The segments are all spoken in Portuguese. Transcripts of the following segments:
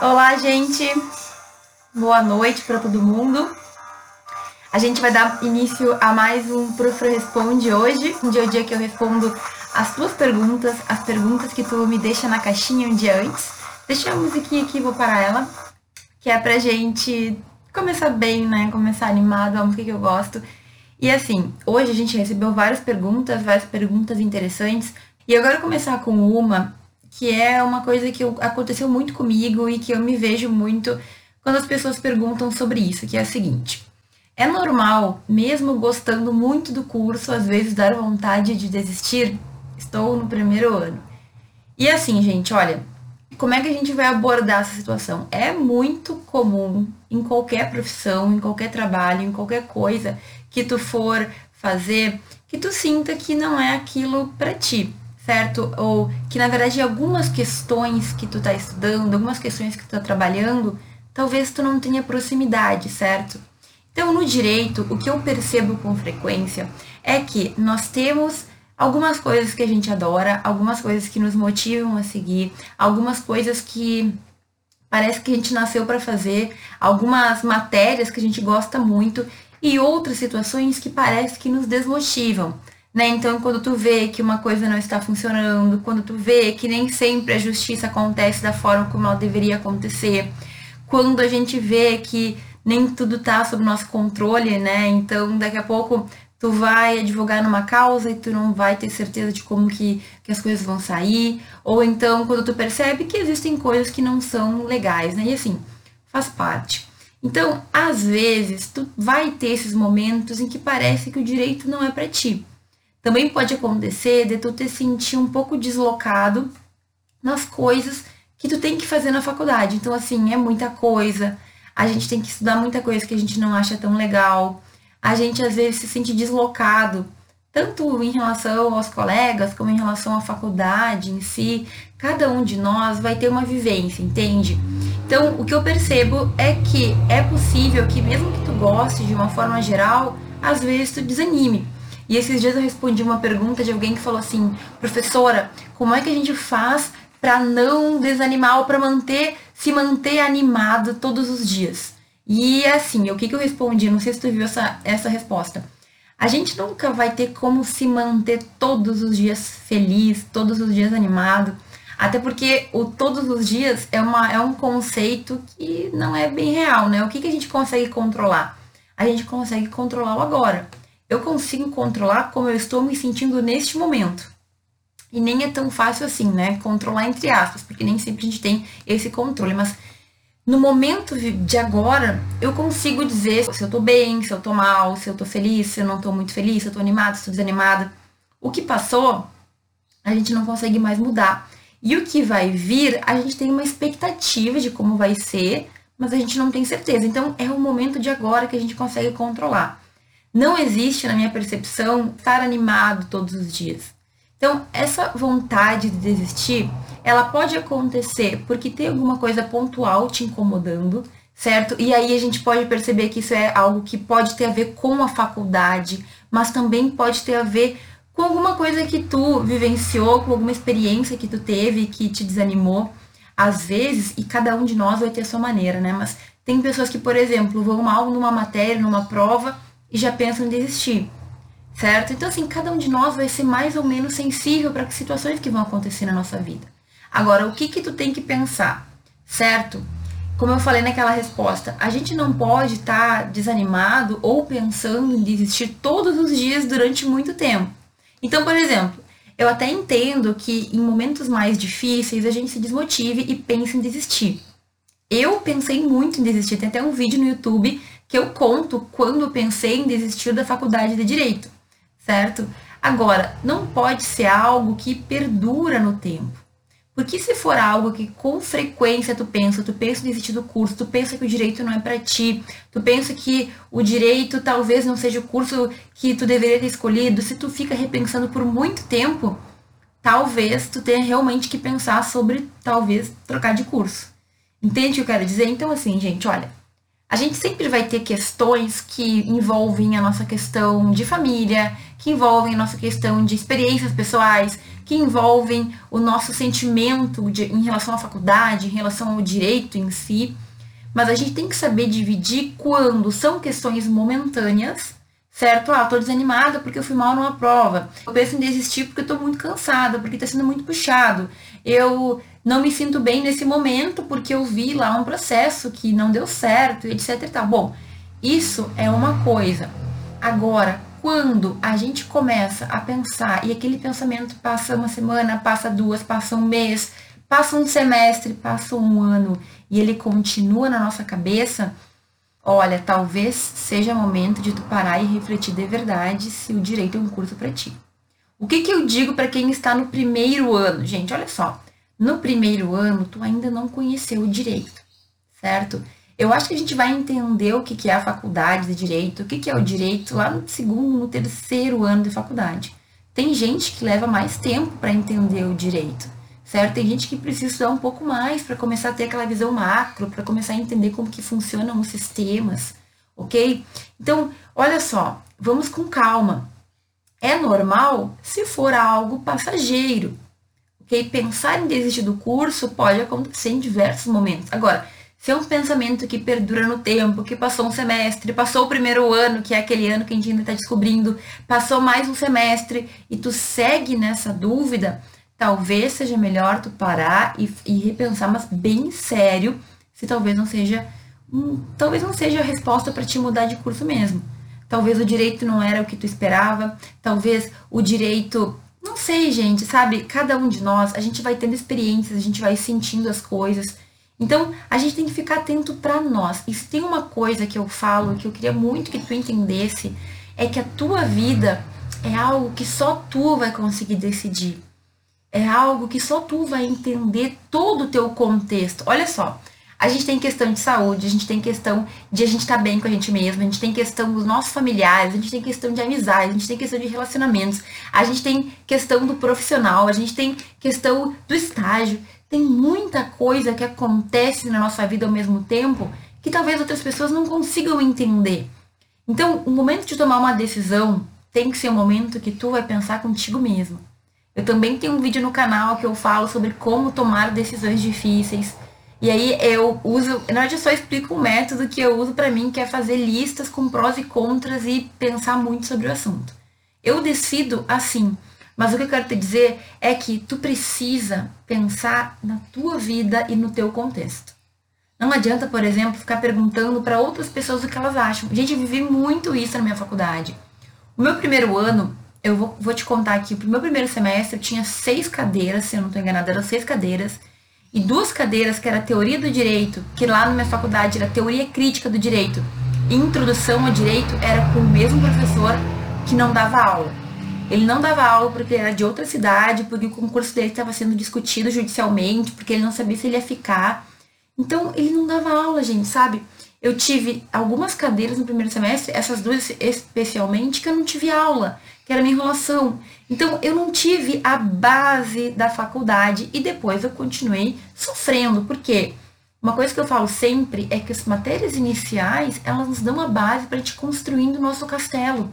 Olá, gente. Boa noite para todo mundo. A gente vai dar início a mais um Profro Responde hoje, um dia é o dia que eu respondo as tuas perguntas, as perguntas que tu me deixa na caixinha um dia antes. Deixa a musiquinha aqui, vou parar ela, que é pra gente começar bem, né? Começar animado, a música que eu gosto. E assim, hoje a gente recebeu várias perguntas, várias perguntas interessantes. E eu quero começar com uma que é uma coisa que aconteceu muito comigo e que eu me vejo muito quando as pessoas perguntam sobre isso, que é a seguinte: é normal, mesmo gostando muito do curso, às vezes dar vontade de desistir? Estou no primeiro ano. E assim, gente, olha, como é que a gente vai abordar essa situação? É muito comum em qualquer profissão, em qualquer trabalho, em qualquer coisa que tu for fazer, que tu sinta que não é aquilo para ti certo? Ou que na verdade algumas questões que tu tá estudando, algumas questões que tu tá trabalhando, talvez tu não tenha proximidade, certo? Então, no direito, o que eu percebo com frequência é que nós temos algumas coisas que a gente adora, algumas coisas que nos motivam a seguir, algumas coisas que parece que a gente nasceu para fazer, algumas matérias que a gente gosta muito e outras situações que parece que nos desmotivam. Né? Então, quando tu vê que uma coisa não está funcionando, quando tu vê que nem sempre a justiça acontece da forma como ela deveria acontecer, quando a gente vê que nem tudo tá sob nosso controle, né? Então, daqui a pouco tu vai advogar numa causa e tu não vai ter certeza de como que, que as coisas vão sair, ou então quando tu percebe que existem coisas que não são legais, né? E assim, faz parte. Então, às vezes, tu vai ter esses momentos em que parece que o direito não é para ti. Também pode acontecer de tu te sentir um pouco deslocado nas coisas que tu tem que fazer na faculdade. Então, assim, é muita coisa. A gente tem que estudar muita coisa que a gente não acha tão legal. A gente às vezes se sente deslocado, tanto em relação aos colegas, como em relação à faculdade em si. Cada um de nós vai ter uma vivência, entende? Então, o que eu percebo é que é possível que, mesmo que tu goste de uma forma geral, às vezes tu desanime. E esses dias eu respondi uma pergunta de alguém que falou assim: professora, como é que a gente faz para não desanimar ou para manter, se manter animado todos os dias? E assim, o que, que eu respondi? Não sei se tu viu essa, essa resposta. A gente nunca vai ter como se manter todos os dias feliz, todos os dias animado. Até porque o todos os dias é, uma, é um conceito que não é bem real, né? O que, que a gente consegue controlar? A gente consegue controlar o agora eu consigo controlar como eu estou me sentindo neste momento. E nem é tão fácil assim, né? Controlar entre aspas, porque nem sempre a gente tem esse controle, mas no momento de agora, eu consigo dizer se eu tô bem, se eu tô mal, se eu tô feliz, se eu não tô muito feliz, se eu tô animada, se eu tô desanimada. O que passou, a gente não consegue mais mudar. E o que vai vir, a gente tem uma expectativa de como vai ser, mas a gente não tem certeza. Então, é o momento de agora que a gente consegue controlar. Não existe, na minha percepção, estar animado todos os dias. Então, essa vontade de desistir, ela pode acontecer porque tem alguma coisa pontual te incomodando, certo? E aí a gente pode perceber que isso é algo que pode ter a ver com a faculdade, mas também pode ter a ver com alguma coisa que tu vivenciou, com alguma experiência que tu teve que te desanimou. Às vezes, e cada um de nós vai ter a sua maneira, né? Mas tem pessoas que, por exemplo, vão mal numa matéria, numa prova, e já pensam em desistir, certo? Então, assim, cada um de nós vai ser mais ou menos sensível para situações que vão acontecer na nossa vida. Agora, o que que tu tem que pensar, certo? Como eu falei naquela resposta, a gente não pode estar tá desanimado ou pensando em desistir todos os dias durante muito tempo. Então, por exemplo, eu até entendo que em momentos mais difíceis a gente se desmotive e pense em desistir. Eu pensei muito em desistir, tem até um vídeo no YouTube que eu conto quando pensei em desistir da faculdade de direito, certo? Agora, não pode ser algo que perdura no tempo. Porque se for algo que com frequência tu pensa, tu pensa em desistir do curso, tu pensa que o direito não é para ti, tu pensa que o direito talvez não seja o curso que tu deveria ter escolhido, se tu fica repensando por muito tempo, talvez tu tenha realmente que pensar sobre talvez trocar de curso. Entende o que eu quero dizer? Então assim, gente, olha, a gente sempre vai ter questões que envolvem a nossa questão de família, que envolvem a nossa questão de experiências pessoais, que envolvem o nosso sentimento de, em relação à faculdade, em relação ao direito em si. Mas a gente tem que saber dividir quando são questões momentâneas, certo? Ah, tô desanimada porque eu fui mal numa prova. Eu penso em desistir porque eu tô muito cansada, porque tá sendo muito puxado. Eu não me sinto bem nesse momento porque eu vi lá um processo que não deu certo, etc e tal. Bom, isso é uma coisa. Agora, quando a gente começa a pensar e aquele pensamento passa uma semana, passa duas, passa um mês, passa um semestre, passa um ano e ele continua na nossa cabeça, olha, talvez seja momento de tu parar e refletir de verdade se o direito é um curso para ti. O que, que eu digo para quem está no primeiro ano? Gente, olha só. No primeiro ano, tu ainda não conheceu o direito, certo? Eu acho que a gente vai entender o que é a faculdade de direito, o que é o direito lá no segundo, no terceiro ano de faculdade. Tem gente que leva mais tempo para entender o direito, certo? Tem gente que precisa estudar um pouco mais para começar a ter aquela visão macro, para começar a entender como que funcionam os sistemas, ok? Então, olha só, vamos com calma. É normal se for algo passageiro, ok? Pensar em desistir do curso pode acontecer em diversos momentos. Agora, se é um pensamento que perdura no tempo, que passou um semestre, passou o primeiro ano, que é aquele ano que a gente ainda está descobrindo, passou mais um semestre e tu segue nessa dúvida, talvez seja melhor tu parar e, e repensar, mas bem sério, se talvez não seja um, talvez não seja a resposta para te mudar de curso mesmo. Talvez o direito não era o que tu esperava, talvez o direito não sei, gente, sabe? Cada um de nós, a gente vai tendo experiências, a gente vai sentindo as coisas. Então, a gente tem que ficar atento para nós. E se tem uma coisa que eu falo, que eu queria muito que tu entendesse, é que a tua vida é algo que só tu vai conseguir decidir. É algo que só tu vai entender todo o teu contexto. Olha só, a gente tem questão de saúde, a gente tem questão de a gente estar tá bem com a gente mesmo, a gente tem questão dos nossos familiares, a gente tem questão de amizade, a gente tem questão de relacionamentos, a gente tem questão do profissional, a gente tem questão do estágio. Tem muita coisa que acontece na nossa vida ao mesmo tempo que talvez outras pessoas não consigam entender. Então, o momento de tomar uma decisão tem que ser um momento que tu vai pensar contigo mesmo. Eu também tenho um vídeo no canal que eu falo sobre como tomar decisões difíceis. E aí eu uso, na verdade eu só explico um método que eu uso para mim, que é fazer listas com prós e contras e pensar muito sobre o assunto. Eu decido assim. Mas o que eu quero te dizer é que tu precisa pensar na tua vida e no teu contexto. Não adianta, por exemplo, ficar perguntando para outras pessoas o que elas acham. Gente, eu vivi muito isso na minha faculdade. O meu primeiro ano, eu vou, vou te contar aqui, o meu primeiro semestre eu tinha seis cadeiras, se eu não estou enganada, eram seis cadeiras, e duas cadeiras que era teoria do direito, que lá na minha faculdade era teoria crítica do direito, e introdução ao direito era com o mesmo professor que não dava aula. Ele não dava aula porque ele era de outra cidade, porque o concurso dele estava sendo discutido judicialmente, porque ele não sabia se ele ia ficar. Então, ele não dava aula, gente, sabe? Eu tive algumas cadeiras no primeiro semestre, essas duas especialmente, que eu não tive aula, que era minha enrolação. Então, eu não tive a base da faculdade e depois eu continuei sofrendo. Por quê? Uma coisa que eu falo sempre é que as matérias iniciais, elas nos dão a base para a gente construindo o nosso castelo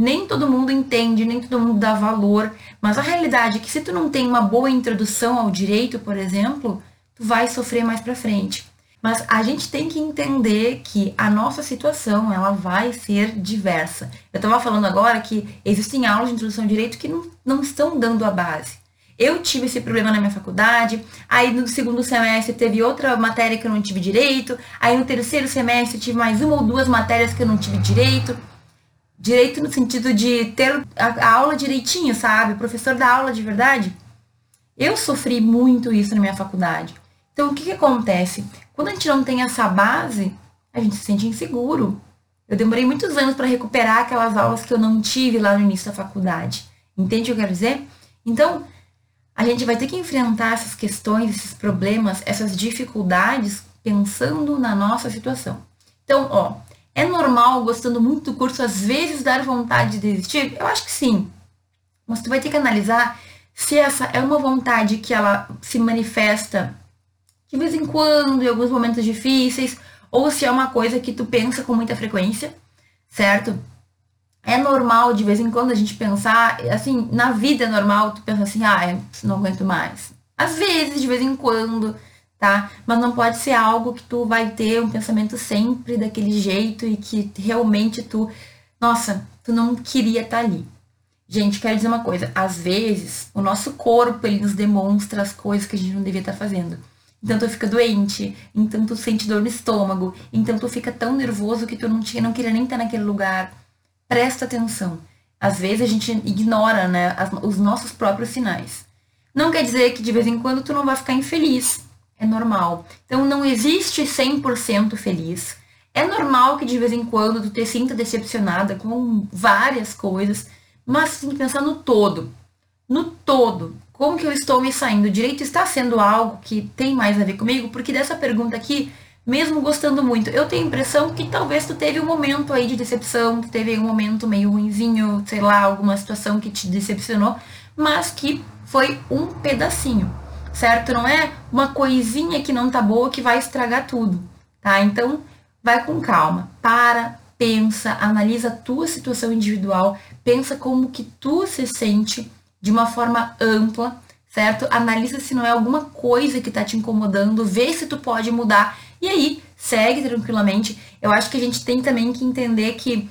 nem todo mundo entende, nem todo mundo dá valor, mas a realidade é que se tu não tem uma boa introdução ao direito, por exemplo, tu vai sofrer mais para frente. Mas a gente tem que entender que a nossa situação, ela vai ser diversa. Eu estava falando agora que existem aulas de introdução ao direito que não, não estão dando a base. Eu tive esse problema na minha faculdade, aí no segundo semestre teve outra matéria que eu não tive direito, aí no terceiro semestre tive mais uma ou duas matérias que eu não tive direito. Direito no sentido de ter a, aula direitinho, sabe? O professor da aula de verdade. Eu sofri muito isso na minha faculdade. Então, o que, que acontece? Quando a gente não tem essa base, a gente se sente inseguro. Eu demorei muitos anos para recuperar aquelas aulas que eu não tive lá no início da faculdade. Entende o que eu quero dizer? Então, a gente vai ter que enfrentar essas questões, esses problemas, essas dificuldades pensando na nossa situação. Então, ó, é normal, gostando muito do curso, às vezes dar vontade de desistir? Eu acho que sim. Mas tu vai ter que analisar se essa é uma vontade que ela se manifesta de vez em quando, em alguns momentos difíceis, ou se é uma coisa que tu pensa com muita frequência, certo? É normal de vez em quando a gente pensar, assim, na vida é normal tu pensar assim, ah, não aguento mais. Às vezes, de vez em quando, tá? Mas não pode ser algo que tu vai ter um pensamento sempre daquele jeito e que realmente tu, nossa, tu não queria estar tá ali. Gente, quero dizer uma coisa, às vezes o nosso corpo ele nos demonstra as coisas que a gente não devia estar tá fazendo. Então tu fica doente, então tu sente dor no estômago, então tu fica tão nervoso que tu não, tinha, não queria nem estar naquele lugar. Presta atenção. Às vezes a gente ignora né, as, os nossos próprios sinais. Não quer dizer que de vez em quando tu não vai ficar infeliz. É normal. Então não existe 100% feliz. É normal que de vez em quando tu te sinta decepcionada com várias coisas, mas tem que pensar no todo. No todo. Como que eu estou me saindo? O direito está sendo algo que tem mais a ver comigo? Porque dessa pergunta aqui, mesmo gostando muito, eu tenho a impressão que talvez tu teve um momento aí de decepção, que teve um momento meio ruinzinho, sei lá, alguma situação que te decepcionou, mas que foi um pedacinho, certo? Não é uma coisinha que não tá boa que vai estragar tudo, tá? Então, vai com calma, para, pensa, analisa a tua situação individual, pensa como que tu se sente de uma forma ampla, certo? Analisa se não é alguma coisa que tá te incomodando, vê se tu pode mudar e aí segue tranquilamente. Eu acho que a gente tem também que entender que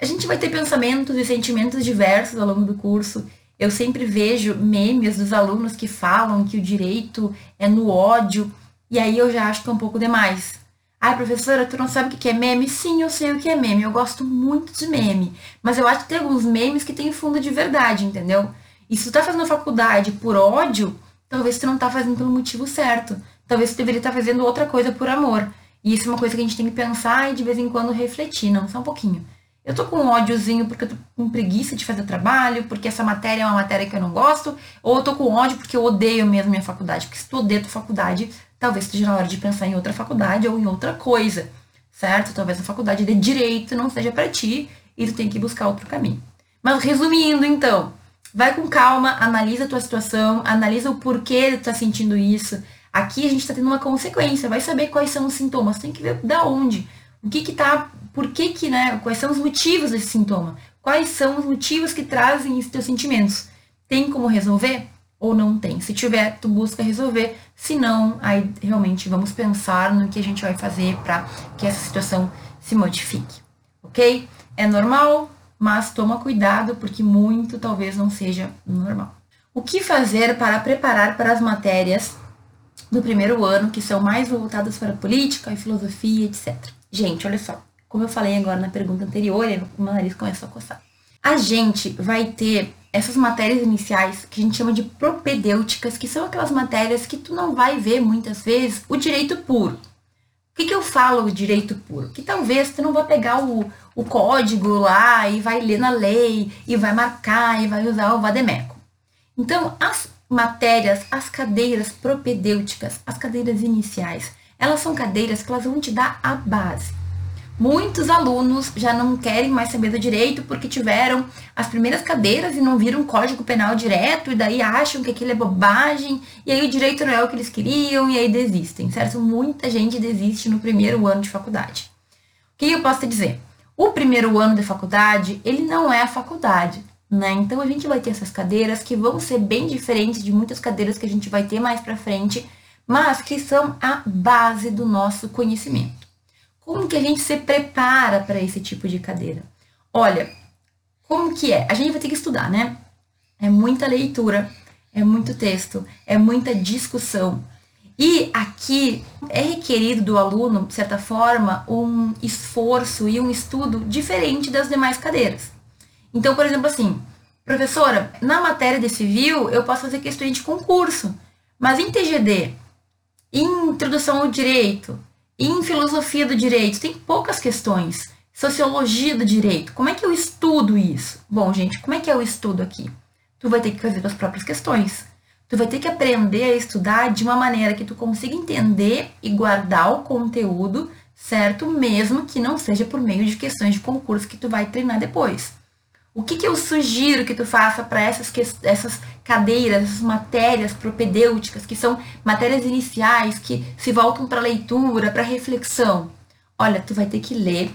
a gente vai ter pensamentos e sentimentos diversos ao longo do curso. Eu sempre vejo memes dos alunos que falam que o direito é no ódio, e aí eu já acho que é um pouco demais. Ai, professora, tu não sabe o que é meme? Sim, eu sei o que é meme. Eu gosto muito de meme. Mas eu acho que tem alguns memes que tem fundo de verdade, entendeu? E se tu tá fazendo faculdade por ódio, talvez tu não tá fazendo pelo motivo certo. Talvez tu deveria estar tá fazendo outra coisa por amor. E isso é uma coisa que a gente tem que pensar e de vez em quando refletir, não só um pouquinho. Eu tô com um ódiozinho porque eu tô com preguiça de fazer trabalho, porque essa matéria é uma matéria que eu não gosto, ou eu tô com ódio porque eu odeio mesmo minha faculdade. Porque se tu odeia tua faculdade, talvez esteja na hora de pensar em outra faculdade ou em outra coisa, certo? Talvez a faculdade de direito não seja para ti e tu tem que buscar outro caminho. Mas resumindo, então, Vai com calma, analisa a tua situação, analisa o porquê tu tá sentindo isso. Aqui a gente tá tendo uma consequência, vai saber quais são os sintomas, tem que ver da onde, o que que tá, por que que, né, quais são os motivos desse sintoma, quais são os motivos que trazem esses teus sentimentos. Tem como resolver ou não tem? Se tiver, tu busca resolver, se não, aí realmente vamos pensar no que a gente vai fazer para que essa situação se modifique, ok? É normal, mas toma cuidado porque muito talvez não seja normal. O que fazer para preparar para as matérias do primeiro ano que são mais voltadas para política e filosofia, etc. Gente, olha só, como eu falei agora na pergunta anterior, o meu nariz começou a coçar. A gente vai ter essas matérias iniciais que a gente chama de propedêuticas, que são aquelas matérias que tu não vai ver muitas vezes o direito puro. O que, que eu falo direito puro? Que talvez tu não vá pegar o, o código lá e vai ler na lei e vai marcar e vai usar o vademeco. Então, as matérias, as cadeiras propedêuticas, as cadeiras iniciais, elas são cadeiras que elas vão te dar a base. Muitos alunos já não querem mais saber do direito porque tiveram as primeiras cadeiras e não viram o código penal direto e daí acham que aquilo é bobagem e aí o direito não é o que eles queriam e aí desistem, certo? Muita gente desiste no primeiro ano de faculdade. O que eu posso te dizer? O primeiro ano de faculdade, ele não é a faculdade, né? Então a gente vai ter essas cadeiras que vão ser bem diferentes de muitas cadeiras que a gente vai ter mais para frente, mas que são a base do nosso conhecimento. Como que a gente se prepara para esse tipo de cadeira? Olha, como que é? A gente vai ter que estudar, né? É muita leitura, é muito texto, é muita discussão, e aqui é requerido do aluno, de certa forma, um esforço e um estudo diferente das demais cadeiras. Então, por exemplo, assim, professora, na matéria de civil eu posso fazer questões de concurso, mas em TGD, em introdução ao direito, em filosofia do direito, tem poucas questões. Sociologia do direito, como é que eu estudo isso? Bom, gente, como é que o estudo aqui? Tu vai ter que fazer as próprias questões. Tu vai ter que aprender a estudar de uma maneira que tu consiga entender e guardar o conteúdo, certo? Mesmo que não seja por meio de questões de concurso que tu vai treinar depois. O que, que eu sugiro que tu faça para essas, essas cadeiras, essas matérias propedêuticas, que são matérias iniciais, que se voltam para leitura, para reflexão? Olha, tu vai ter que ler,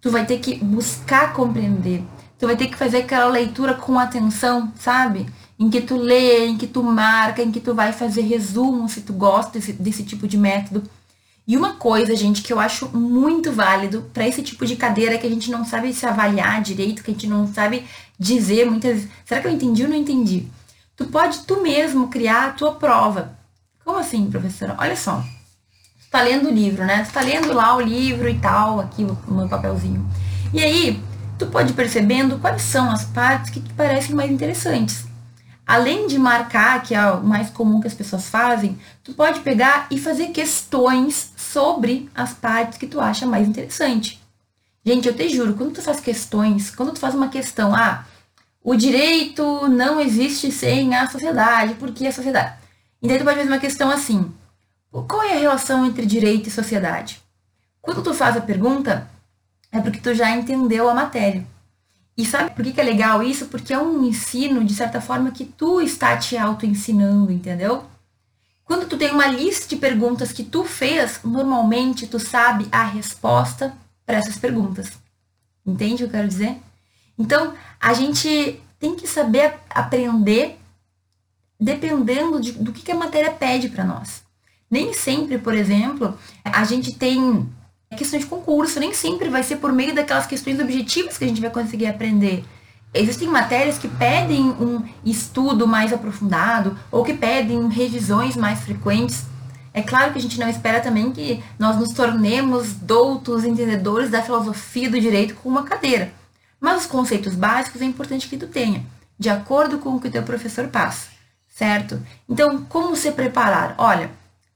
tu vai ter que buscar compreender, Tu vai ter que fazer aquela leitura com atenção, sabe? Em que tu lê, em que tu marca, em que tu vai fazer resumo, se tu gosta desse, desse tipo de método. E uma coisa, gente, que eu acho muito válido para esse tipo de cadeira que a gente não sabe se avaliar direito, que a gente não sabe dizer muitas vezes, será que eu entendi ou não entendi? Tu pode tu mesmo criar a tua prova. Como assim, professora? Olha só. Tu tá lendo o livro, né? Tu tá lendo lá o livro e tal, aqui o meu papelzinho. E aí, tu pode ir percebendo quais são as partes que te parecem mais interessantes. Além de marcar, que é o mais comum que as pessoas fazem, tu pode pegar e fazer questões sobre as partes que tu acha mais interessante. Gente, eu te juro, quando tu faz questões, quando tu faz uma questão, ah, o direito não existe sem a sociedade, porque a sociedade. Então tu pode fazer uma questão assim: qual é a relação entre direito e sociedade? Quando tu faz a pergunta, é porque tu já entendeu a matéria. E sabe por que é legal isso? Porque é um ensino, de certa forma, que tu está te auto-ensinando, entendeu? Quando tu tem uma lista de perguntas que tu fez, normalmente tu sabe a resposta para essas perguntas. Entende o que eu quero dizer? Então, a gente tem que saber aprender dependendo de, do que, que a matéria pede para nós. Nem sempre, por exemplo, a gente tem questões de concurso, nem sempre vai ser por meio daquelas questões objetivas que a gente vai conseguir aprender. Existem matérias que pedem um estudo mais aprofundado ou que pedem revisões mais frequentes. É claro que a gente não espera também que nós nos tornemos doutos entendedores da filosofia do direito com uma cadeira. Mas os conceitos básicos é importante que tu tenha, de acordo com o que o teu professor passa, certo? Então, como se preparar? Olha,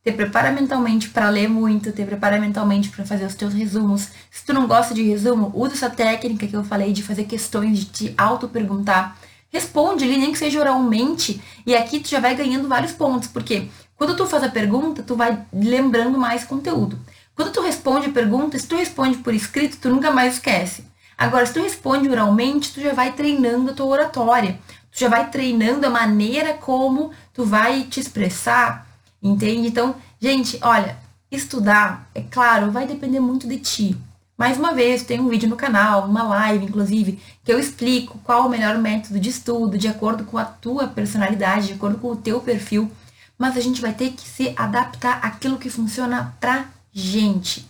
te prepara mentalmente para ler muito, te prepara mentalmente para fazer os teus resumos. Se tu não gosta de resumo, usa essa técnica que eu falei de fazer questões, de te auto-perguntar. Responde ali, nem que seja oralmente, e aqui tu já vai ganhando vários pontos, porque quando tu faz a pergunta, tu vai lembrando mais conteúdo. Quando tu responde pergunta, se tu responde por escrito, tu nunca mais esquece. Agora, se tu responde oralmente, tu já vai treinando a tua oratória. Tu já vai treinando a maneira como tu vai te expressar, Entende? Então, gente, olha, estudar, é claro, vai depender muito de ti. Mais uma vez, tem um vídeo no canal, uma live, inclusive, que eu explico qual o melhor método de estudo, de acordo com a tua personalidade, de acordo com o teu perfil. Mas a gente vai ter que se adaptar àquilo que funciona pra gente.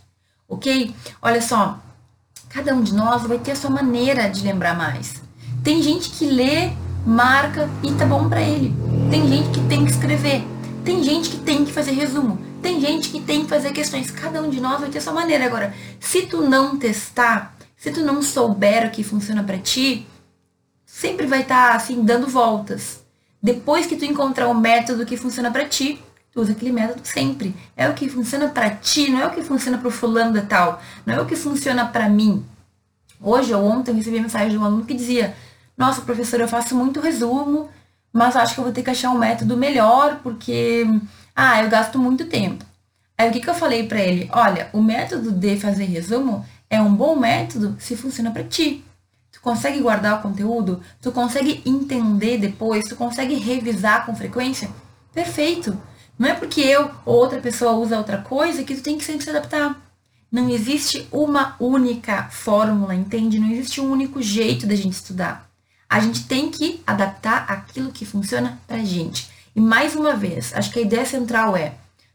Ok? Olha só, cada um de nós vai ter a sua maneira de lembrar mais. Tem gente que lê, marca e tá bom para ele. Tem gente que tem que escrever. Tem gente que tem que fazer resumo, tem gente que tem que fazer questões. Cada um de nós vai ter sua maneira. Agora, se tu não testar, se tu não souber o que funciona para ti, sempre vai estar tá, assim dando voltas. Depois que tu encontrar o método que funciona para ti, tu usa aquele método sempre. É o que funciona para ti, não é o que funciona para o fulano de tal, não é o que funciona para mim. Hoje ou ontem eu recebi mensagem de um aluno que dizia: "Nossa, professor, eu faço muito resumo, mas acho que eu vou ter que achar um método melhor, porque, ah, eu gasto muito tempo. Aí o que, que eu falei para ele? Olha, o método de fazer resumo é um bom método se funciona para ti. Tu consegue guardar o conteúdo? Tu consegue entender depois? Tu consegue revisar com frequência? Perfeito! Não é porque eu ou outra pessoa usa outra coisa que tu tem que sempre se adaptar. Não existe uma única fórmula, entende? Não existe um único jeito da gente estudar. A gente tem que adaptar aquilo que funciona pra gente. E mais uma vez, acho que a ideia central é: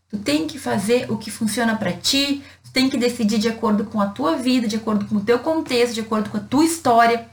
tu tem que fazer o que funciona para ti, tu tem que decidir de acordo com a tua vida, de acordo com o teu contexto, de acordo com a tua história.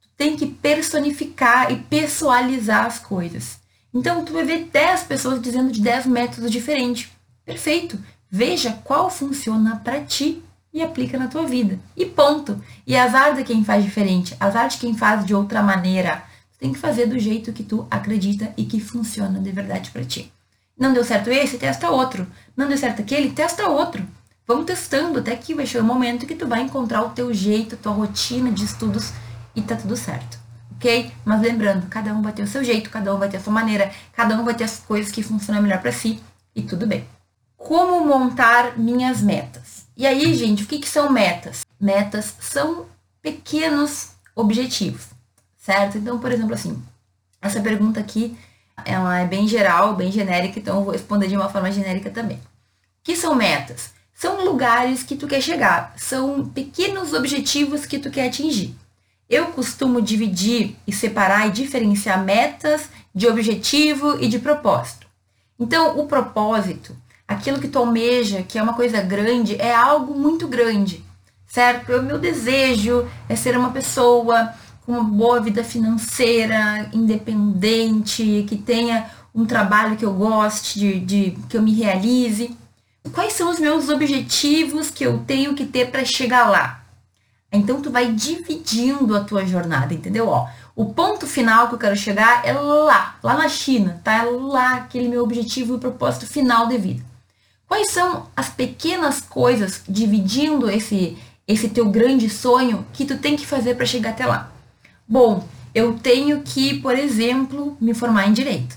Tu tem que personificar e pessoalizar as coisas. Então tu vai ver 10 pessoas dizendo de 10 métodos diferentes. Perfeito. Veja qual funciona para ti e aplica na tua vida. E ponto. E azar de quem faz diferente, azar de quem faz de outra maneira. Você tem que fazer do jeito que tu acredita e que funciona de verdade para ti. Não deu certo esse, testa outro. Não deu certo aquele, testa outro. Vamos testando até que vai chegar o momento que tu vai encontrar o teu jeito, tua rotina de estudos e tá tudo certo. Ok? Mas lembrando, cada um vai ter o seu jeito, cada um vai ter a sua maneira, cada um vai ter as coisas que funcionam melhor para si e tudo bem. Como montar minhas metas? E aí, gente, o que, que são metas? Metas são pequenos objetivos, certo? Então, por exemplo, assim, essa pergunta aqui, ela é bem geral, bem genérica, então eu vou responder de uma forma genérica também. O que são metas? São lugares que tu quer chegar, são pequenos objetivos que tu quer atingir. Eu costumo dividir e separar e diferenciar metas de objetivo e de propósito. Então, o propósito, aquilo que tu almeja, que é uma coisa grande, é algo muito grande, certo? O meu desejo é ser uma pessoa com uma boa vida financeira, independente, que tenha um trabalho que eu goste, de, de que eu me realize. Quais são os meus objetivos que eu tenho que ter para chegar lá? Então tu vai dividindo a tua jornada, entendeu? Ó, o ponto final que eu quero chegar é lá, lá na China, tá? É lá aquele meu objetivo e propósito final de vida. Quais são as pequenas coisas dividindo esse esse teu grande sonho que tu tem que fazer para chegar até lá? Bom, eu tenho que, por exemplo, me formar em direito.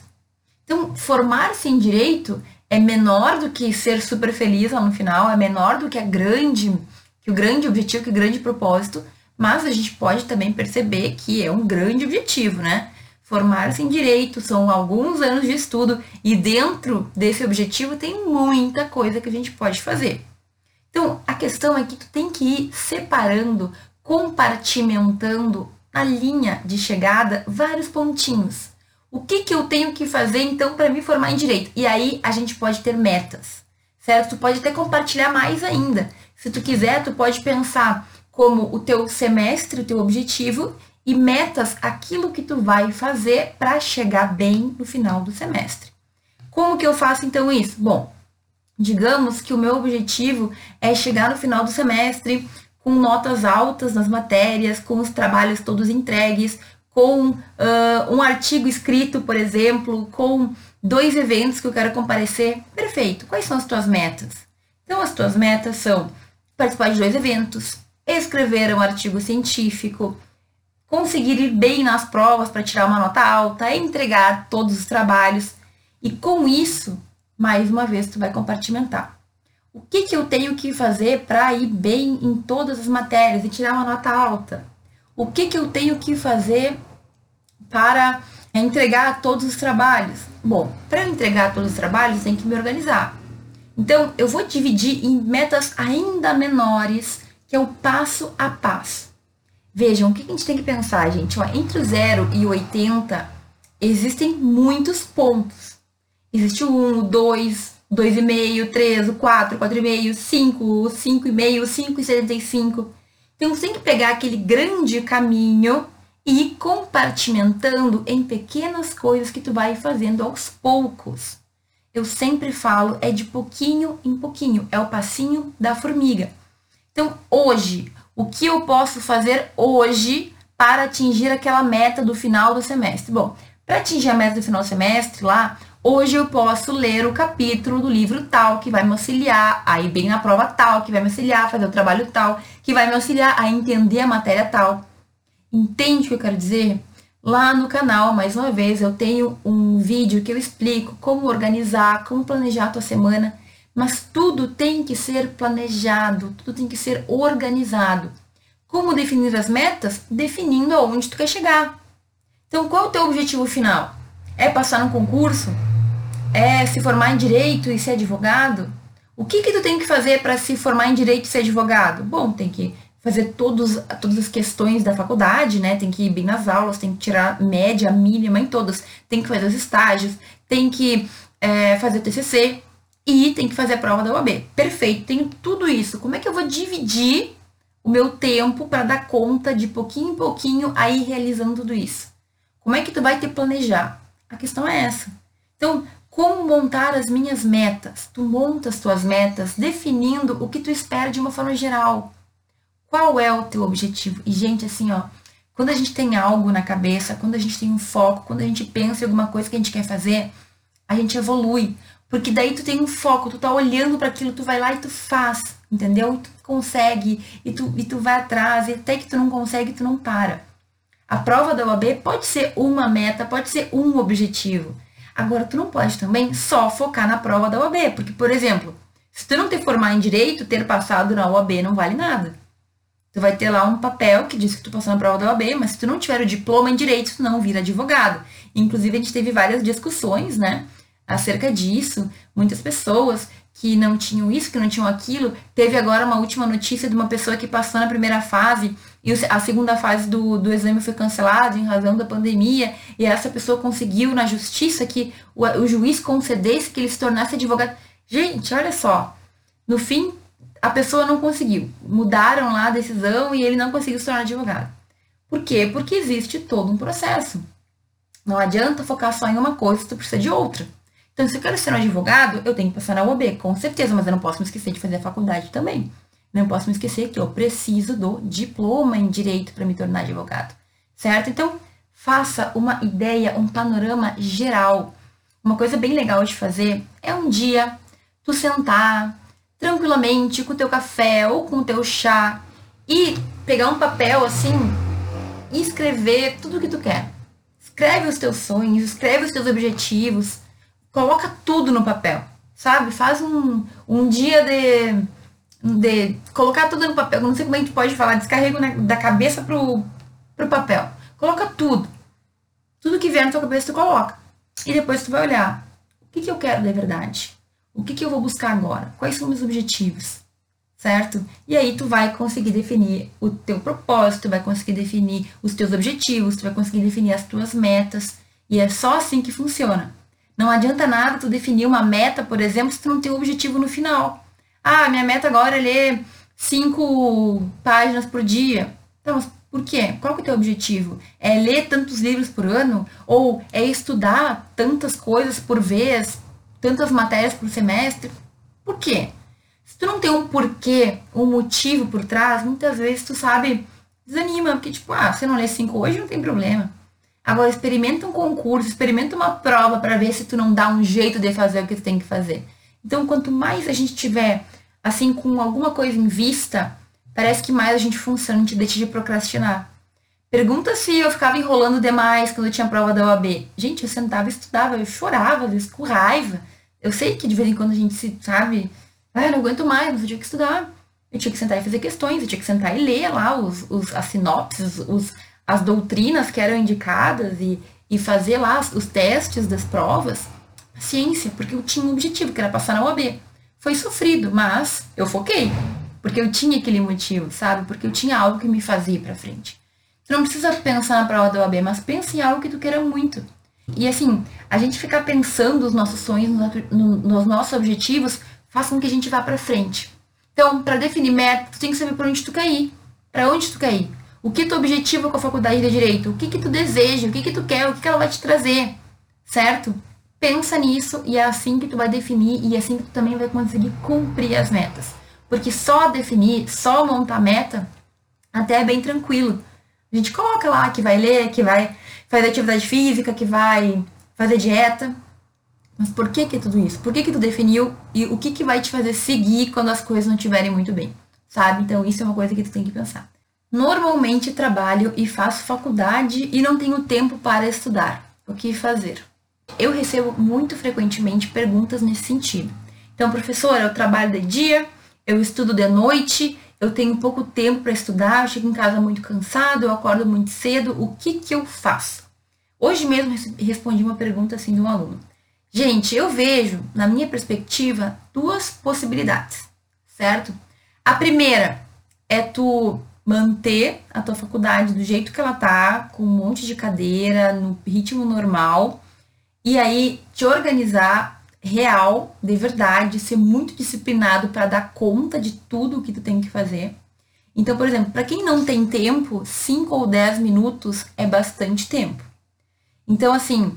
Então, formar-se em direito é menor do que ser super feliz lá no final, é menor do que a grande, que o grande objetivo, que o grande propósito, mas a gente pode também perceber que é um grande objetivo, né? Formar-se em direito são alguns anos de estudo e dentro desse objetivo tem muita coisa que a gente pode fazer. Então, a questão é que tu tem que ir separando, compartimentando a linha de chegada vários pontinhos. O que, que eu tenho que fazer então para me formar em direito? E aí a gente pode ter metas, certo? Tu pode até compartilhar mais ainda. Se tu quiser, tu pode pensar como o teu semestre, o teu objetivo e metas, aquilo que tu vai fazer para chegar bem no final do semestre. Como que eu faço então isso? Bom, digamos que o meu objetivo é chegar no final do semestre com notas altas nas matérias, com os trabalhos todos entregues, com uh, um artigo escrito, por exemplo, com dois eventos que eu quero comparecer. Perfeito. Quais são as tuas metas? Então, as tuas metas são participar de dois eventos, escrever um artigo científico, conseguir ir bem nas provas para tirar uma nota alta, entregar todos os trabalhos. E com isso, mais uma vez, tu vai compartimentar. O que, que eu tenho que fazer para ir bem em todas as matérias e tirar uma nota alta? O que, que eu tenho que fazer para entregar todos os trabalhos? Bom, para entregar todos os trabalhos, tem que me organizar. Então, eu vou dividir em metas ainda menores, que é o passo a passo. Vejam, o que a gente tem que pensar, gente? Ó, entre o 0 e o 80, existem muitos pontos. Existe o 1, o 2, 2,5, 3, 4, 4,5, 5, 5,5, 5,75. Então você tem que pegar aquele grande caminho e ir compartimentando em pequenas coisas que tu vai fazendo aos poucos. Eu sempre falo, é de pouquinho em pouquinho, é o passinho da formiga. Então, hoje, o que eu posso fazer hoje para atingir aquela meta do final do semestre? Bom, para atingir a meta do final do semestre lá, Hoje eu posso ler o capítulo do livro tal, que vai me auxiliar a ir bem na prova tal, que vai me auxiliar a fazer o trabalho tal, que vai me auxiliar a entender a matéria tal. Entende o que eu quero dizer? Lá no canal, mais uma vez, eu tenho um vídeo que eu explico como organizar, como planejar a tua semana, mas tudo tem que ser planejado, tudo tem que ser organizado. Como definir as metas? Definindo aonde tu quer chegar. Então, qual é o teu objetivo final? É passar no concurso? é se formar em direito e ser advogado, o que que tu tem que fazer para se formar em direito e ser advogado? Bom, tem que fazer todos, todas as questões da faculdade, né? Tem que ir bem nas aulas, tem que tirar média, mínima em todas, tem que fazer os estágios, tem que é, fazer o TCC e tem que fazer a prova da UAB. Perfeito, tenho tudo isso. Como é que eu vou dividir o meu tempo para dar conta de pouquinho em pouquinho aí realizando tudo isso? Como é que tu vai te planejar? A questão é essa. Então, como montar as minhas metas? Tu montas tuas metas definindo o que tu espera de uma forma geral. Qual é o teu objetivo? E, gente, assim, ó, quando a gente tem algo na cabeça, quando a gente tem um foco, quando a gente pensa em alguma coisa que a gente quer fazer, a gente evolui. Porque daí tu tem um foco, tu tá olhando para aquilo, tu vai lá e tu faz, entendeu? E tu consegue, e tu, e tu vai atrás, e até que tu não consegue, tu não para. A prova da OAB pode ser uma meta, pode ser um objetivo. Agora, tu não pode também só focar na prova da OAB, porque, por exemplo, se tu não te formar em direito, ter passado na OAB não vale nada. Tu vai ter lá um papel que diz que tu passou na prova da OAB, mas se tu não tiver o diploma em direito, tu não vira advogado. Inclusive, a gente teve várias discussões, né, acerca disso. Muitas pessoas que não tinham isso, que não tinham aquilo. Teve agora uma última notícia de uma pessoa que passou na primeira fase e a segunda fase do, do exame foi cancelada em razão da pandemia, e essa pessoa conseguiu na justiça que o, o juiz concedesse que ele se tornasse advogado. Gente, olha só. No fim, a pessoa não conseguiu. Mudaram lá a decisão e ele não conseguiu se tornar advogado. Por quê? Porque existe todo um processo. Não adianta focar só em uma coisa, tu precisa de outra. Então, se eu quero ser um advogado, eu tenho que passar na UOB, com certeza, mas eu não posso me esquecer de fazer a faculdade também. Não posso me esquecer que eu preciso do diploma em direito para me tornar advogado, certo? Então, faça uma ideia, um panorama geral. Uma coisa bem legal de fazer é um dia tu sentar tranquilamente com o teu café ou com o teu chá e pegar um papel assim e escrever tudo o que tu quer. Escreve os teus sonhos, escreve os teus objetivos, coloca tudo no papel, sabe? Faz um, um dia de, de colocar tudo no papel. Não sei como a gente pode falar, descarrego da cabeça pro, pro papel. Coloca tudo. Tudo que vier na tua cabeça tu coloca. E depois tu vai olhar. O que, que eu quero de verdade? O que, que eu vou buscar agora? Quais são meus objetivos? Certo? E aí tu vai conseguir definir o teu propósito, vai conseguir definir os teus objetivos, tu vai conseguir definir as tuas metas. E é só assim que funciona. Não adianta nada tu definir uma meta, por exemplo, se tu não tem um objetivo no final. Ah, minha meta agora é ler cinco páginas por dia. Então, por quê? Qual que é o teu objetivo? É ler tantos livros por ano? Ou é estudar tantas coisas por vez, tantas matérias por semestre? Por quê? Se tu não tem um porquê, um motivo por trás, muitas vezes tu sabe, desanima, porque tipo, ah, você não lê cinco hoje, não tem problema. Agora experimenta um concurso, experimenta uma prova para ver se tu não dá um jeito de fazer o que tu tem que fazer. Então, quanto mais a gente tiver assim com alguma coisa em vista, parece que mais a gente funciona, a gente deixa de procrastinar. Pergunta se eu ficava enrolando demais quando eu tinha prova da OAB. Gente, eu sentava e estudava, eu chorava, às vezes com raiva. Eu sei que de vez em quando a gente se, sabe, ah, eu não aguento mais, mas eu tinha que estudar. Eu tinha que sentar e fazer questões, eu tinha que sentar e ler lá os, os, as sinopses, os, as doutrinas que eram indicadas e, e fazer lá os testes das provas, ciência, porque eu tinha um objetivo, que era passar na OAB. Foi sofrido, mas eu foquei, porque eu tinha aquele motivo, sabe? Porque eu tinha algo que me fazia para frente. Tu não precisa pensar na prova da OAB, mas pense em algo que tu queira muito. E assim, a gente ficar pensando nos nossos sonhos, nos nossos objetivos, faz com que a gente vá para frente. Então, para definir meta, tu tem que saber por onde tu quer ir. Para onde tu quer ir? O que tu objetivo com a faculdade de direito? O que que tu deseja? O que que tu quer? O que que ela vai te trazer? Certo? Pensa nisso e é assim que tu vai definir e é assim que tu também vai conseguir cumprir as metas. Porque só definir, só montar meta, até é bem tranquilo. A gente coloca lá que vai ler, que vai fazer atividade física, que vai fazer dieta. Mas por que que tudo isso? Por que que tu definiu e o que que vai te fazer seguir quando as coisas não estiverem muito bem? Sabe? Então isso é uma coisa que tu tem que pensar. Normalmente trabalho e faço faculdade e não tenho tempo para estudar. O que fazer? Eu recebo muito frequentemente perguntas nesse sentido. Então, professora, eu trabalho de dia, eu estudo de noite, eu tenho pouco tempo para estudar, eu chego em casa muito cansado, eu acordo muito cedo, o que, que eu faço? Hoje mesmo respondi uma pergunta assim de um aluno. Gente, eu vejo, na minha perspectiva, duas possibilidades, certo? A primeira é tu manter a tua faculdade do jeito que ela tá, com um monte de cadeira, no ritmo normal, e aí te organizar real, de verdade, ser muito disciplinado para dar conta de tudo o que tu tem que fazer. Então, por exemplo, para quem não tem tempo, 5 ou 10 minutos é bastante tempo. Então, assim,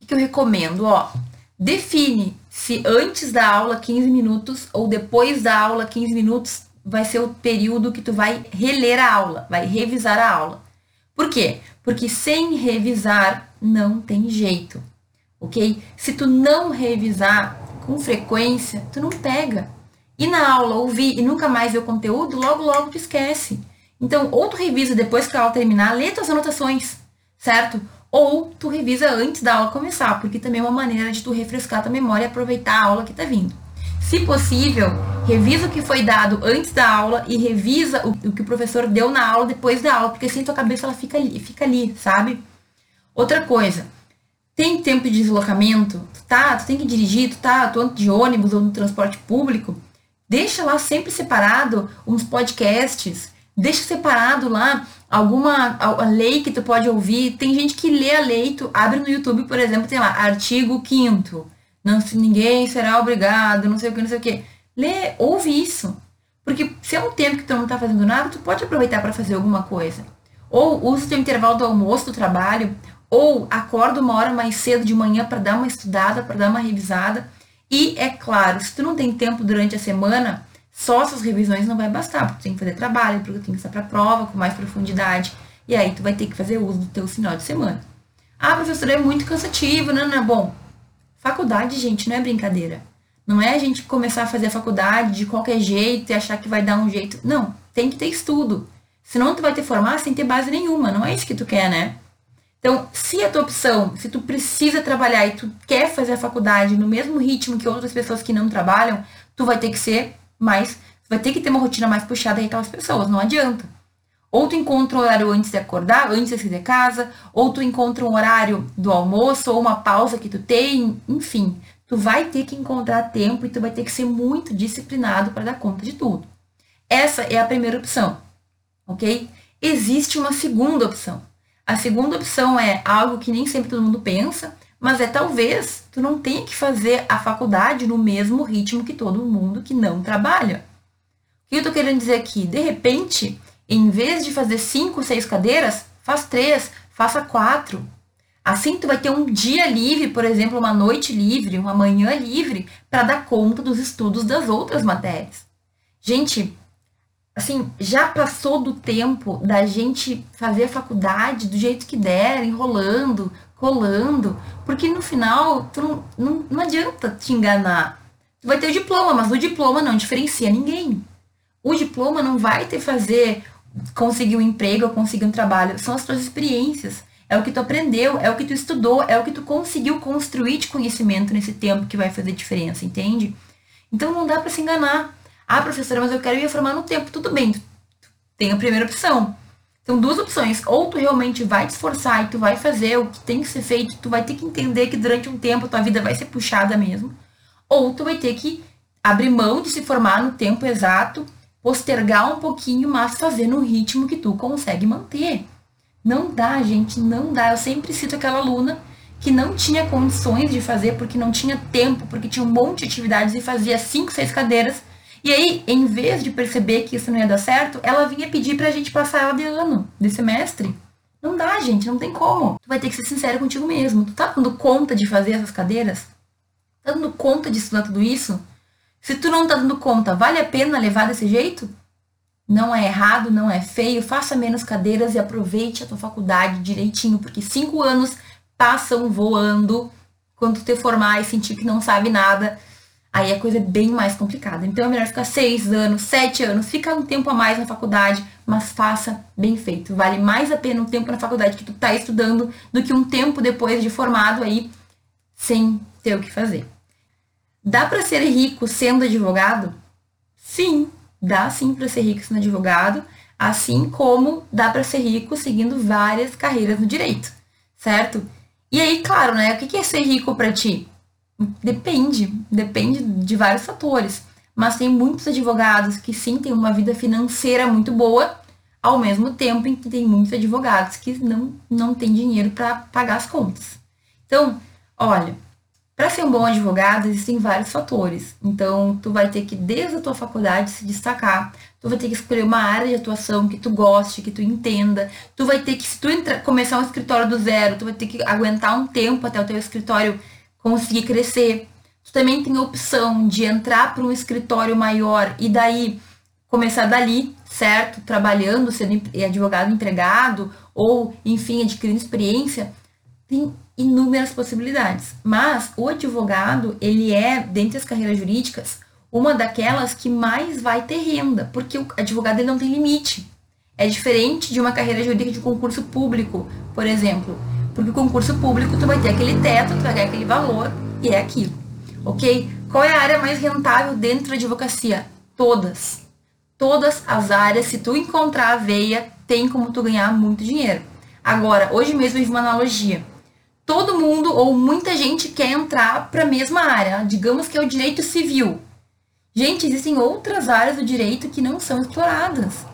o que eu recomendo? Ó, define se antes da aula 15 minutos ou depois da aula 15 minutos vai ser o período que tu vai reler a aula, vai revisar a aula. Por quê? Porque sem revisar não tem jeito, ok? Se tu não revisar com frequência, tu não pega. E na aula ouvir e nunca mais ver o conteúdo, logo logo tu esquece. Então, ou tu revisa depois que a aula terminar, lê tuas anotações, certo? Ou tu revisa antes da aula começar, porque também é uma maneira de tu refrescar tua memória e aproveitar a aula que tá vindo. Se possível, revisa o que foi dado antes da aula e revisa o, o, que o professor deu na aula depois da aula, porque assim tua cabeça ela fica fica ali, sabe? Outra coisa, tem tempo de deslocamento, tá, tu tem que dirigir, tu tá, tu anda de ônibus ou no transporte público, deixa lá sempre separado uns podcasts, deixa separado lá alguma a, a lei que tu pode ouvir. Tem gente que lê a lei, tu abre no YouTube, por exemplo, tem lá, artigo 5 não se ninguém será obrigado, não sei o que, não sei o que. Lê, ouve isso. Porque se é um tempo que tu não tá fazendo nada, tu pode aproveitar para fazer alguma coisa. Ou usa o teu intervalo do almoço do trabalho, ou acorda uma hora mais cedo de manhã para dar uma estudada, para dar uma revisada. E é claro, se tu não tem tempo durante a semana, só essas revisões não vai bastar, porque tu tem que fazer trabalho, porque tu tem que estar para prova com mais profundidade. E aí tu vai ter que fazer uso do teu final de semana. Ah, professora, é muito cansativo, não, não é bom. Faculdade, gente, não é brincadeira. Não é a gente começar a fazer a faculdade de qualquer jeito e achar que vai dar um jeito. Não, tem que ter estudo. Senão tu vai ter formar sem ter base nenhuma. Não é isso que tu quer, né? Então, se a tua opção, se tu precisa trabalhar e tu quer fazer a faculdade no mesmo ritmo que outras pessoas que não trabalham, tu vai ter que ser mais, vai ter que ter uma rotina mais puxada que aquelas pessoas, não adianta. Ou tu encontra um horário antes de acordar, antes de sair de casa, ou tu encontra um horário do almoço, ou uma pausa que tu tem, enfim. Tu vai ter que encontrar tempo e tu vai ter que ser muito disciplinado para dar conta de tudo. Essa é a primeira opção, ok? Existe uma segunda opção. A segunda opção é algo que nem sempre todo mundo pensa, mas é talvez tu não tenha que fazer a faculdade no mesmo ritmo que todo mundo que não trabalha. O que eu tô querendo dizer aqui? De repente, em vez de fazer cinco, seis cadeiras, faz três, faça quatro. Assim tu vai ter um dia livre, por exemplo, uma noite livre, uma manhã livre, para dar conta dos estudos das outras matérias. Gente, assim, já passou do tempo da gente fazer a faculdade do jeito que der, enrolando, colando, porque no final tu não, não, não adianta te enganar. Tu vai ter o diploma, mas o diploma não diferencia ninguém. O diploma não vai te fazer conseguir um emprego ou conseguir um trabalho. São as tuas experiências. É o que tu aprendeu, é o que tu estudou, é o que tu conseguiu construir de conhecimento nesse tempo que vai fazer diferença, entende? Então não dá para se enganar. Ah, professora, mas eu quero me formar no tempo. Tudo bem, tem a primeira opção. São duas opções. Ou tu realmente vai te esforçar e tu vai fazer o que tem que ser feito, tu vai ter que entender que durante um tempo tua vida vai ser puxada mesmo. Ou tu vai ter que abrir mão de se formar no tempo exato postergar um pouquinho, mas fazer no ritmo que tu consegue manter. Não dá, gente, não dá. Eu sempre cito aquela aluna que não tinha condições de fazer porque não tinha tempo, porque tinha um monte de atividades e fazia cinco, seis cadeiras. E aí, em vez de perceber que isso não ia dar certo, ela vinha pedir pra gente passar ela de ano, de semestre. Não dá, gente, não tem como. Tu vai ter que ser sincero contigo mesmo. Tu tá dando conta de fazer essas cadeiras? Tá dando conta de estudar tudo isso? Se tu não tá dando conta, vale a pena levar desse jeito? Não é errado, não é feio, faça menos cadeiras e aproveite a tua faculdade direitinho, porque cinco anos passam voando. Quando tu te formar e sentir que não sabe nada, aí a coisa é bem mais complicada. Então é melhor ficar seis anos, sete anos, ficar um tempo a mais na faculdade, mas faça bem feito. Vale mais a pena um tempo na faculdade que tu tá estudando do que um tempo depois de formado aí sem ter o que fazer. Dá para ser rico sendo advogado? Sim, dá sim para ser rico sendo advogado, assim como dá para ser rico seguindo várias carreiras no direito, certo? E aí, claro, né? O que é ser rico para ti? Depende, depende de vários fatores. Mas tem muitos advogados que sim têm uma vida financeira muito boa, ao mesmo tempo em que tem muitos advogados que não, não têm dinheiro para pagar as contas. Então, olha, para ser um bom advogado, existem vários fatores. Então, tu vai ter que, desde a tua faculdade, se destacar. Tu vai ter que escolher uma área de atuação que tu goste, que tu entenda. Tu vai ter que, se tu entra, começar um escritório do zero, tu vai ter que aguentar um tempo até o teu escritório conseguir crescer. Tu também tem a opção de entrar para um escritório maior e daí começar dali, certo? Trabalhando, sendo advogado empregado ou, enfim, adquirindo experiência. Tem inúmeras possibilidades. Mas o advogado, ele é, dentre as carreiras jurídicas, uma daquelas que mais vai ter renda, porque o advogado ele não tem limite. É diferente de uma carreira jurídica de concurso público, por exemplo. Porque o concurso público tu vai ter aquele teto, tu vai ter aquele valor e é aquilo. Ok? Qual é a área mais rentável dentro da advocacia? Todas. Todas as áreas, se tu encontrar a veia, tem como tu ganhar muito dinheiro. Agora, hoje mesmo eu vi uma analogia todo mundo ou muita gente quer entrar para a mesma área, digamos que é o direito civil. Gente, existem outras áreas do direito que não são exploradas.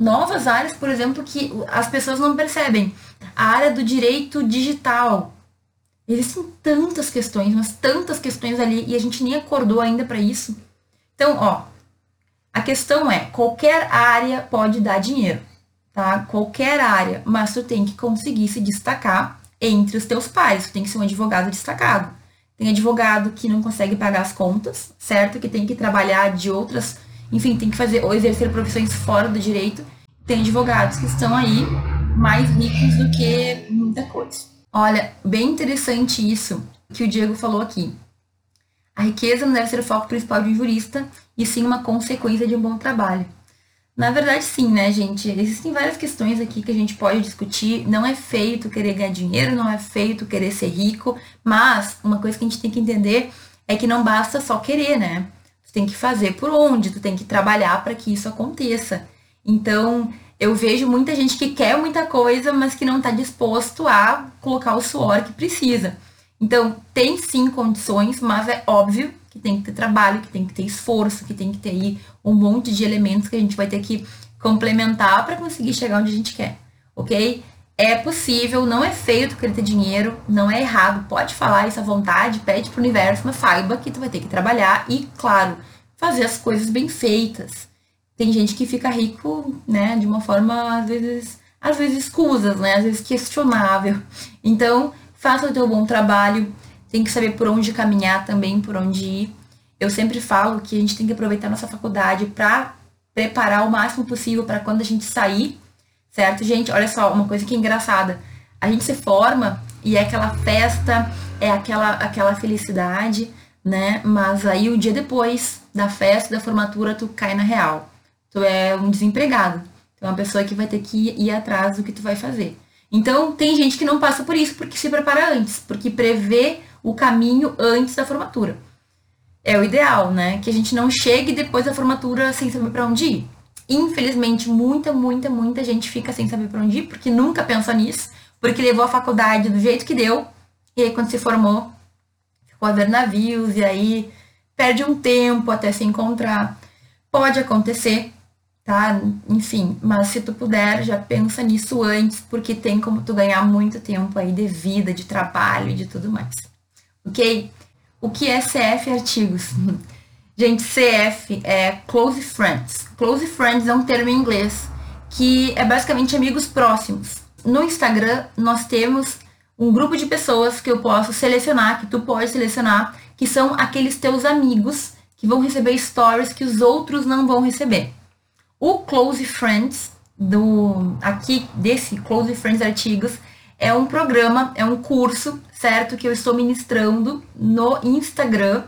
Novas áreas, por exemplo, que as pessoas não percebem. A área do direito digital. Existem tantas questões, mas tantas questões ali e a gente nem acordou ainda para isso. Então, ó, a questão é, qualquer área pode dar dinheiro, tá? Qualquer área, mas tu tem que conseguir se destacar entre os teus pares, tu tem que ser um advogado destacado. Tem advogado que não consegue pagar as contas, certo? Que tem que trabalhar de outras, enfim, tem que fazer ou exercer profissões fora do direito. Tem advogados que estão aí mais ricos do que muita coisa. Olha, bem interessante isso que o Diego falou aqui. A riqueza não deve ser o foco principal de um jurista, e sim uma consequência de um bom trabalho. Na verdade, sim, né, gente? Existem várias questões aqui que a gente pode discutir. Não é feito querer ganhar dinheiro, não é feito querer ser rico, mas uma coisa que a gente tem que entender é que não basta só querer, né? Tu tem que fazer por onde, tu tem que trabalhar para que isso aconteça. Então, eu vejo muita gente que quer muita coisa, mas que não está disposto a colocar o suor que precisa. Então, tem sim condições, mas é óbvio que tem que ter trabalho, que tem que ter esforço, que tem que ter aí um monte de elementos que a gente vai ter que complementar para conseguir chegar onde a gente quer, ok? É possível, não é feio tu querer ter dinheiro, não é errado, pode falar isso à vontade, pede pro universo, mas saiba que tu vai ter que trabalhar e, claro, fazer as coisas bem feitas. Tem gente que fica rico, né, de uma forma, às vezes, às vezes escusas, né, às vezes questionável. Então, faça o teu bom trabalho, tem que saber por onde caminhar também, por onde ir. Eu sempre falo que a gente tem que aproveitar nossa faculdade para preparar o máximo possível para quando a gente sair, certo? Gente, olha só, uma coisa que é engraçada. A gente se forma e é aquela festa, é aquela, aquela felicidade, né? Mas aí o dia depois da festa, da formatura, tu cai na real. Tu é um desempregado. Tu é uma pessoa que vai ter que ir atrás do que tu vai fazer. Então, tem gente que não passa por isso porque se prepara antes, porque prevê o caminho antes da formatura. É o ideal, né? Que a gente não chegue depois da formatura sem saber para onde ir. Infelizmente, muita, muita, muita gente fica sem saber para onde ir, porque nunca pensa nisso, porque levou a faculdade do jeito que deu, e aí quando se formou, ficou a ver navios, e aí perde um tempo até se encontrar. Pode acontecer, tá? Enfim, mas se tu puder, já pensa nisso antes, porque tem como tu ganhar muito tempo aí de vida, de trabalho e de tudo mais ok? O que é CF artigos? Gente, CF é Close Friends. Close Friends é um termo em inglês que é basicamente amigos próximos. No Instagram, nós temos um grupo de pessoas que eu posso selecionar, que tu pode selecionar, que são aqueles teus amigos que vão receber stories que os outros não vão receber. O Close Friends, do aqui desse Close Friends artigos, é um programa, é um curso, certo? Que eu estou ministrando no Instagram,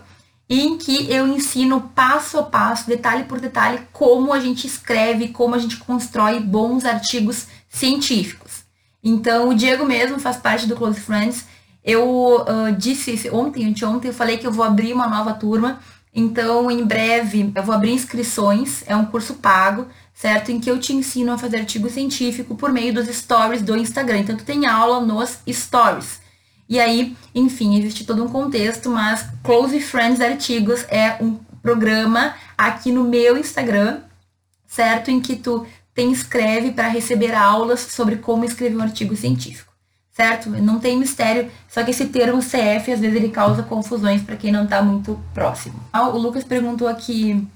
em que eu ensino passo a passo, detalhe por detalhe, como a gente escreve, como a gente constrói bons artigos científicos. Então, o Diego mesmo faz parte do Close Friends. Eu uh, disse ontem, anteontem, eu falei que eu vou abrir uma nova turma. Então, em breve, eu vou abrir inscrições. É um curso pago certo? Em que eu te ensino a fazer artigo científico por meio dos stories do Instagram. Então, tu tem aula nos stories. E aí, enfim, existe todo um contexto, mas Close Friends Artigos é um programa aqui no meu Instagram, certo? Em que tu te inscreve para receber aulas sobre como escrever um artigo científico, certo? Não tem mistério, só que esse termo CF às vezes ele causa confusões para quem não está muito próximo. Ah, o Lucas perguntou aqui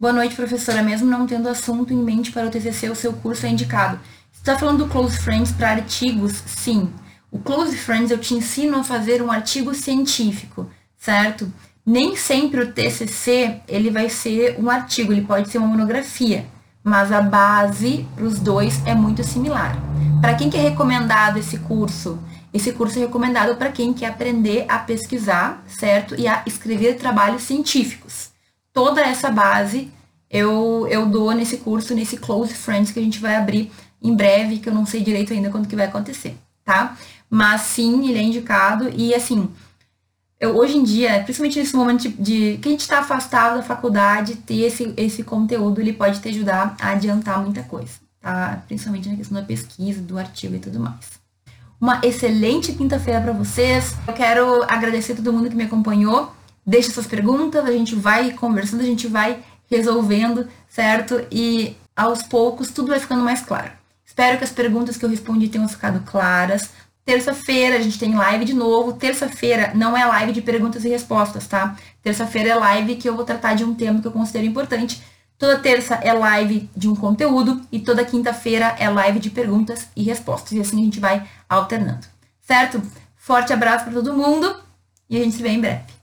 Boa noite, professora. Mesmo não tendo assunto em mente para o TCC, o seu curso é indicado. Você está falando do Close Friends para artigos? Sim. O Close Friends eu te ensino a fazer um artigo científico, certo? Nem sempre o TCC ele vai ser um artigo, ele pode ser uma monografia, mas a base para os dois é muito similar. Para quem que é recomendado esse curso? Esse curso é recomendado para quem quer aprender a pesquisar, certo? E a escrever trabalhos científicos toda essa base eu, eu dou nesse curso, nesse Close Friends que a gente vai abrir em breve, que eu não sei direito ainda quando que vai acontecer, tá? Mas sim, ele é indicado e assim, eu, hoje em dia, principalmente nesse momento de, de que a gente está afastado da faculdade, ter esse, esse conteúdo, ele pode te ajudar a adiantar muita coisa, tá? Principalmente na questão da pesquisa, do artigo e tudo mais. Uma excelente quinta-feira para vocês. Eu quero agradecer a todo mundo que me acompanhou. Deixe suas perguntas, a gente vai conversando, a gente vai resolvendo, certo? E aos poucos tudo vai ficando mais claro. Espero que as perguntas que eu respondi tenham ficado claras. Terça-feira a gente tem live de novo. Terça-feira não é live de perguntas e respostas, tá? Terça-feira é live que eu vou tratar de um tema que eu considero importante. Toda terça é live de um conteúdo e toda quinta-feira é live de perguntas e respostas. E assim a gente vai alternando, certo? Forte abraço para todo mundo e a gente se vê em breve.